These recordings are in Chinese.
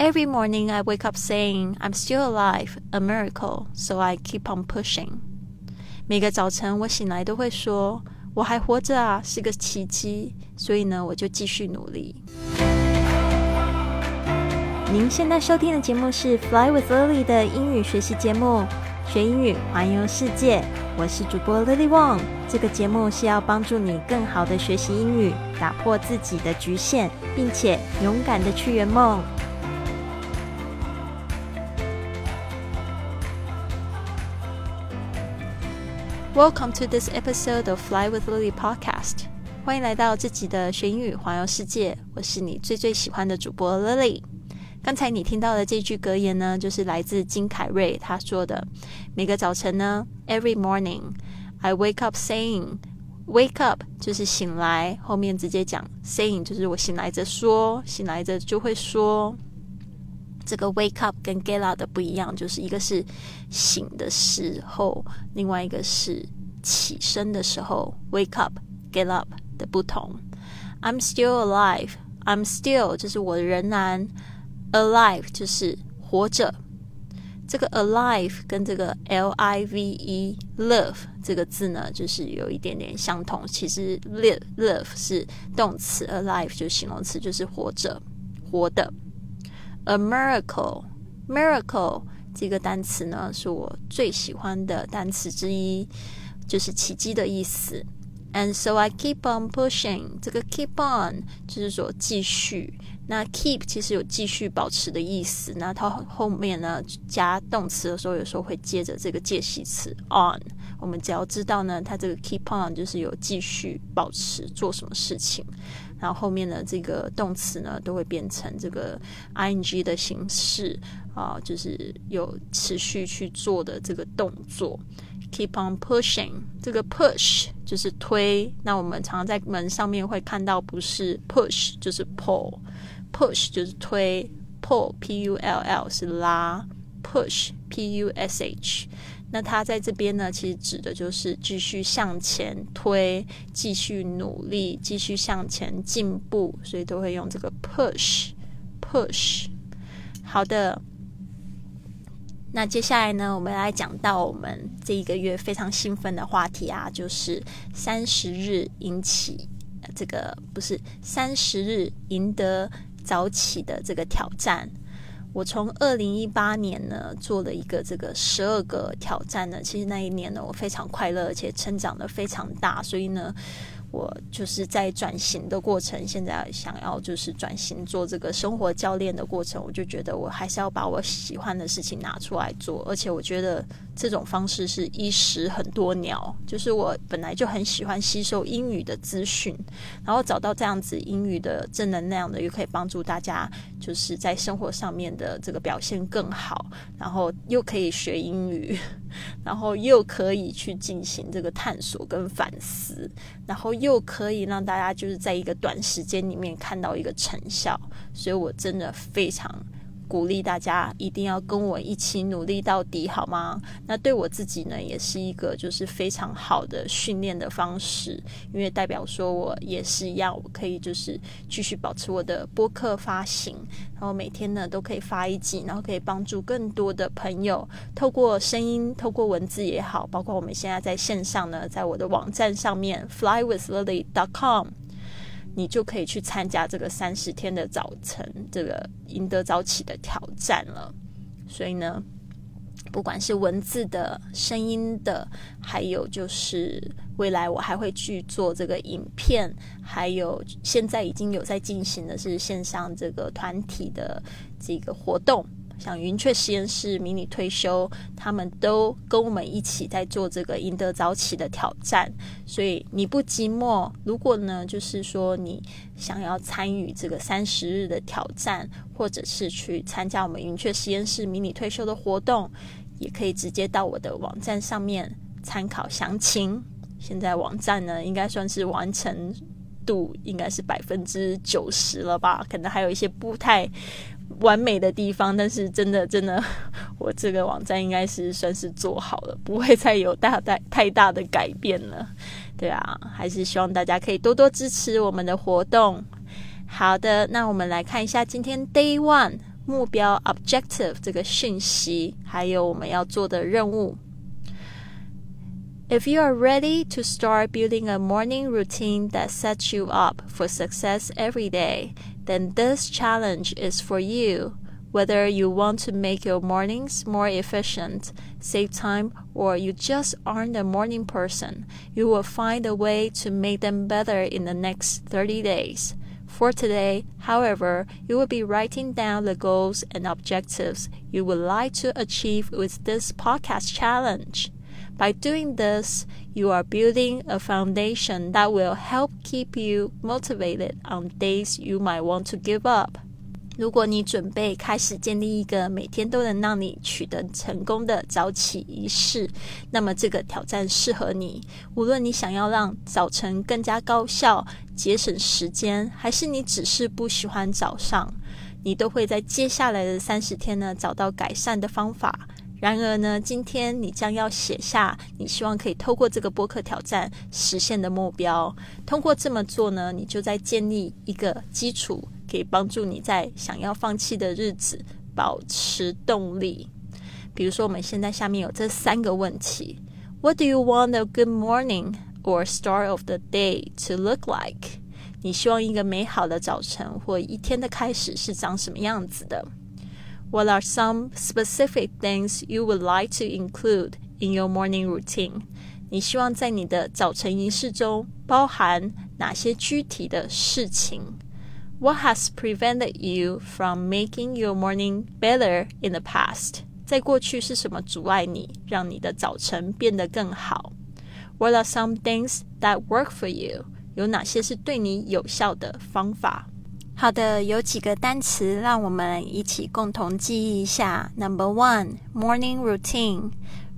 Every morning I wake up saying I'm still alive, a miracle, so I keep on pushing. 每个早晨我醒来都会说我还活着啊，是个奇迹，所以呢，我就继续努力。您现在收听的节目是 Fly with Lily 的英语学习节目，学英语环游世界。我是主播 Lily Wong。这个节目是要帮助你更好的学习英语，打破自己的局限，并且勇敢的去圆梦。Welcome to this episode of Fly with Lily podcast。欢迎来到自己的学英语环游世界。我是你最最喜欢的主播 Lily。刚才你听到的这句格言呢，就是来自金凯瑞他说的：每个早晨呢，Every morning I wake up saying wake up 就是醒来，后面直接讲 saying 就是我醒来着说，醒来着就会说。这个 wake up 跟 get up 的不一样，就是一个是醒的时候，另外一个是起身的时候。wake up get up 的不同。I'm still alive. I'm still 就是我仍然 alive 就是活着。这个 alive 跟这个 l i v e love 这个字呢，就是有一点点相同。其实 live love 是动词，alive 就是形容词，就是活着，活的。A miracle, miracle 这个单词呢，是我最喜欢的单词之一，就是奇迹的意思。And so I keep on pushing，这个 keep on 就是说继续。那 keep 其实有继续保持的意思。那它后面呢加动词的时候，有时候会接着这个介系词 on。我们只要知道呢，它这个 keep on 就是有继续保持做什么事情。然后后面的这个动词呢，都会变成这个 ing 的形式啊，就是有持续去做的这个动作。Keep on pushing，这个 push 就是推。那我们常常在门上面会看到，不是 push 就是 pull，push 就是推，pull p u l l 是拉，push p u s h。那它在这边呢，其实指的就是继续向前推，继续努力，继续向前进步，所以都会用这个 push，push。好的，那接下来呢，我们来讲到我们这一个月非常兴奋的话题啊，就是三十日引起这个不是三十日赢得早起的这个挑战。我从二零一八年呢做了一个这个十二个挑战呢，其实那一年呢我非常快乐，而且成长的非常大，所以呢。我就是在转型的过程，现在想要就是转型做这个生活教练的过程，我就觉得我还是要把我喜欢的事情拿出来做，而且我觉得这种方式是一石很多鸟，就是我本来就很喜欢吸收英语的资讯，然后找到这样子英语的正能量的，又可以帮助大家就是在生活上面的这个表现更好，然后又可以学英语，然后又可以去进行这个探索跟反思，然后。又可以让大家就是在一个短时间里面看到一个成效，所以我真的非常。鼓励大家一定要跟我一起努力到底，好吗？那对我自己呢，也是一个就是非常好的训练的方式，因为代表说我也是一样，我可以就是继续保持我的播客发行，然后每天呢都可以发一集，然后可以帮助更多的朋友，透过声音、透过文字也好，包括我们现在在线上呢，在我的网站上面 flywithlily.com。你就可以去参加这个三十天的早晨，这个赢得早起的挑战了。所以呢，不管是文字的、声音的，还有就是未来我还会去做这个影片，还有现在已经有在进行的是线上这个团体的这个活动。像云雀实验室、迷你退休，他们都跟我们一起在做这个赢得早起的挑战，所以你不寂寞。如果呢，就是说你想要参与这个三十日的挑战，或者是去参加我们云雀实验室迷你退休的活动，也可以直接到我的网站上面参考详情。现在网站呢，应该算是完成度应该是百分之九十了吧，可能还有一些不太。完美的地方，但是真的真的，我这个网站应该是算是做好了，不会再有大大太大的改变了。对啊，还是希望大家可以多多支持我们的活动。好的，那我们来看一下今天 Day One 目标 （objective） 这个讯息，还有我们要做的任务。If you are ready to start building a morning routine that sets you up for success every day, then this challenge is for you. Whether you want to make your mornings more efficient, save time, or you just aren't a morning person, you will find a way to make them better in the next 30 days. For today, however, you will be writing down the goals and objectives you would like to achieve with this podcast challenge. By doing this, you are building a foundation that will help keep you motivated on days you might want to give up. 如果你准备开始建立一个每天都能让你取得成功的早起仪式，那么这个挑战适合你。无论你想要让早晨更加高效、节省时间，还是你只是不喜欢早上，你都会在接下来的三十天呢找到改善的方法。然而呢，今天你将要写下你希望可以透过这个播客挑战实现的目标。通过这么做呢，你就在建立一个基础，可以帮助你在想要放弃的日子保持动力。比如说，我们现在下面有这三个问题：What do you want a good morning or start of the day to look like？你希望一个美好的早晨或一天的开始是长什么样子的 ？What are some specific things you would like to include in your morning routine？你希望在你的早晨仪式中包含哪些具体的事情？What has prevented you from making your morning better in the past？在过去是什么阻碍你，让你的早晨变得更好？What are some things that work for you？有哪些是对你有效的方法？ 好的，有几个单词让我们一起共同记忆一下。Number one, morning routine.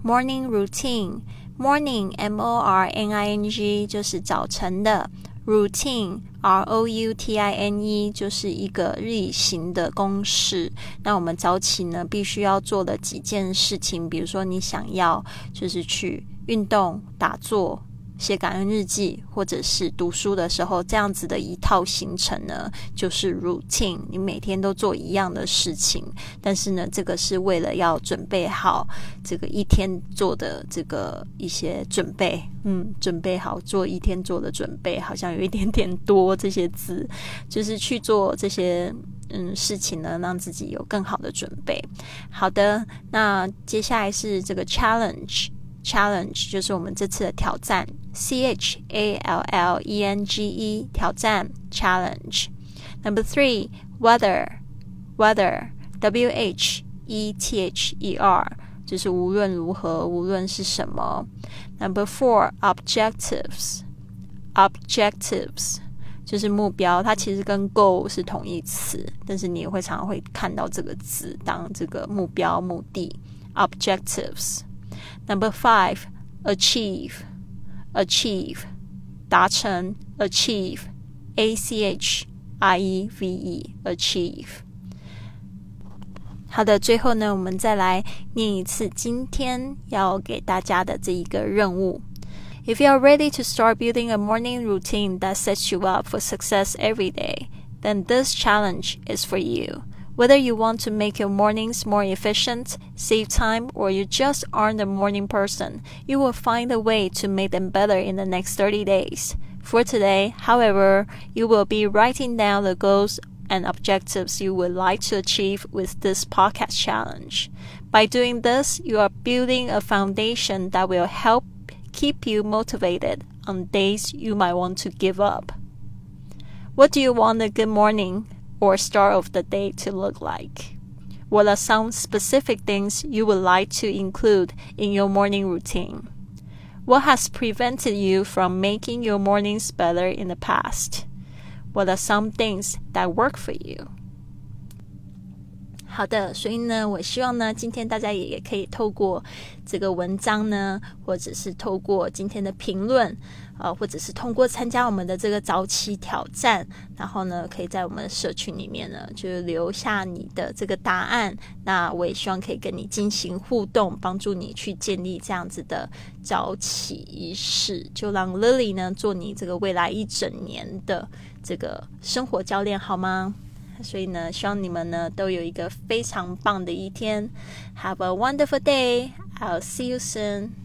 Morning routine. Morning, M O R N I N G 就是早晨的。Routine, R O U T I N E 就是一个例行的公式。那我们早起呢，必须要做的几件事情，比如说你想要就是去运动、打坐。写感恩日记，或者是读书的时候，这样子的一套行程呢，就是 routine。你每天都做一样的事情，但是呢，这个是为了要准备好这个一天做的这个一些准备。嗯，准备好做一天做的准备，好像有一点点多这些字，就是去做这些嗯事情呢，让自己有更好的准备。好的，那接下来是这个 challenge。Challenge 就是我们这次的挑战，C H A L L E N G E 挑战 Challenge。Number three weather weather W H E T H E R 就是无论如何，无论是什么。Number four objectives objectives 就是目标，它其实跟 goal 是同义词，但是你也会常常会看到这个字当这个目标、目的 objectives。Number five, achieve, achieve, 达成 achieve, a c h i e v e achieve。好的，最后呢，我们再来念一次今天要给大家的这一个任务。If you are ready to start building a morning routine that sets you up for success every day, then this challenge is for you. Whether you want to make your mornings more efficient, save time, or you just aren't a morning person, you will find a way to make them better in the next 30 days. For today, however, you will be writing down the goals and objectives you would like to achieve with this podcast challenge. By doing this, you are building a foundation that will help keep you motivated on days you might want to give up. What do you want a good morning? or start of the day to look like? What are some specific things you would like to include in your morning routine? What has prevented you from making your mornings better in the past? What are some things that work for you? 好的，所以呢，我希望呢，今天大家也也可以透过这个文章呢，或者是透过今天的评论， 呃，或者是通过参加我们的这个早起挑战，然后呢，可以在我们社群里面呢，就留下你的这个答案。那我也希望可以跟你进行互动，帮助你去建立这样子的早起仪式，就让 Lily 呢做你这个未来一整年的这个生活教练，好吗？所以呢，希望你们呢都有一个非常棒的一天。Have a wonderful day. I'll see you soon.